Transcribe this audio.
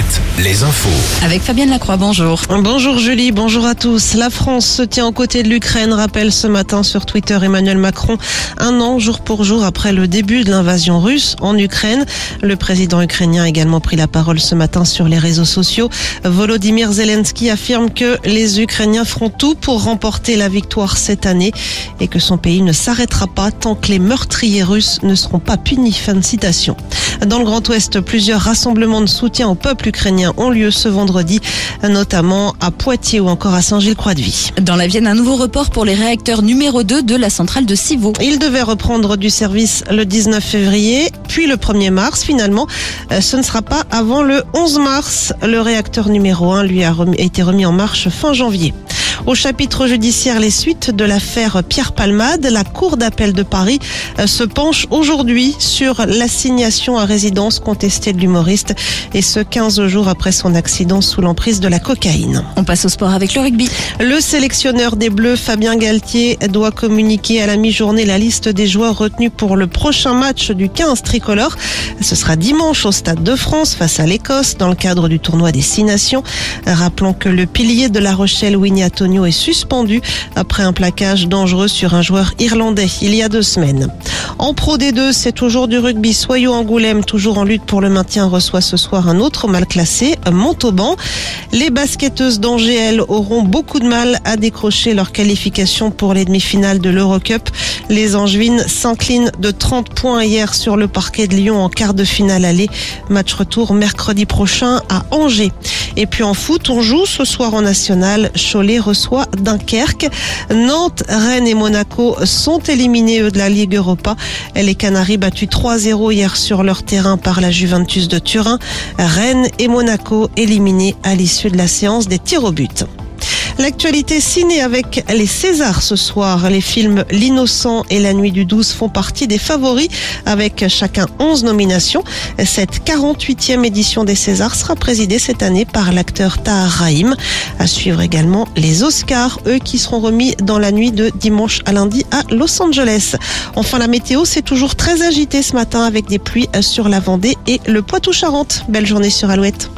Alouette, les infos. Avec Fabienne Lacroix, bonjour. Bonjour Julie, bonjour à tous. La France se tient aux côtés de l'Ukraine, rappelle ce matin sur Twitter Emmanuel Macron, un an jour pour jour après le début de l'invasion russe en Ukraine. Le président ukrainien a également pris la parole ce matin sur les réseaux sociaux. Volodymyr Zelensky affirme que les Ukrainiens feront tout pour remporter la victoire cette année et que son pays ne s'arrêtera pas tant que les meurtriers russes ne seront pas punis. Fin de citation. Dans le Grand Ouest, plusieurs rassemblements de soutien au peuple ukrainien ont lieu ce vendredi, notamment à Poitiers ou encore à Saint-Gilles-Croix-de-Vie. Dans la Vienne, un nouveau report pour les réacteurs numéro 2 de la centrale de Civaux. Il devait reprendre du service le 19 février, puis le 1er mars. Finalement, euh, ce ne sera pas avant le 11 mars. Le réacteur numéro 1 lui a été remis en marche fin janvier. Au chapitre judiciaire, les suites de l'affaire Pierre Palmade, la Cour d'appel de Paris euh, se penche aujourd'hui sur l'assignation à résidence contestée de l'humoriste et ce 15 jours après son accident sous l'emprise de la cocaïne. On passe au sport avec le rugby. Le sélectionneur des Bleus, Fabien Galtier, doit communiquer à la mi-journée la liste des joueurs retenus pour le prochain match du 15 tricolore. Ce sera dimanche au Stade de France face à l'Écosse dans le cadre du tournoi des Six Nations. Rappelons que le pilier de La Rochelle, Winnie Antonio, est suspendu après un plaquage dangereux sur un joueur irlandais il y a deux semaines. En Pro D2, c'est toujours du rugby. Soyaux Angoulême, toujours en lutte pour le maintien, reçoit ce soir un autre mal classé, Montauban. Les basketteuses d'Angers, elles, auront beaucoup de mal à décrocher leur qualification pour les demi-finales de l'Eurocup. Les Angevines s'inclinent de 30 points hier sur le parquet de Lyon en quart de finale aller. Match retour mercredi prochain à Angers. Et puis en foot, on joue ce soir en national. Cholet reçoit Dunkerque. Nantes, Rennes et Monaco sont éliminés de la Ligue Europa. Les Canaries battus 3-0 hier sur leur terrain par la Juventus de Turin. Rennes et Monaco éliminés à l'issue de la séance des tirs au but. L'actualité ciné avec les Césars ce soir. Les films L'innocent et La nuit du 12 font partie des favoris avec chacun 11 nominations. Cette 48e édition des Césars sera présidée cette année par l'acteur Tahar Rahim. À suivre également les Oscars, eux qui seront remis dans la nuit de dimanche à lundi à Los Angeles. Enfin, la météo, c'est toujours très agité ce matin avec des pluies sur la Vendée et le Poitou-Charentes. Belle journée sur Alouette.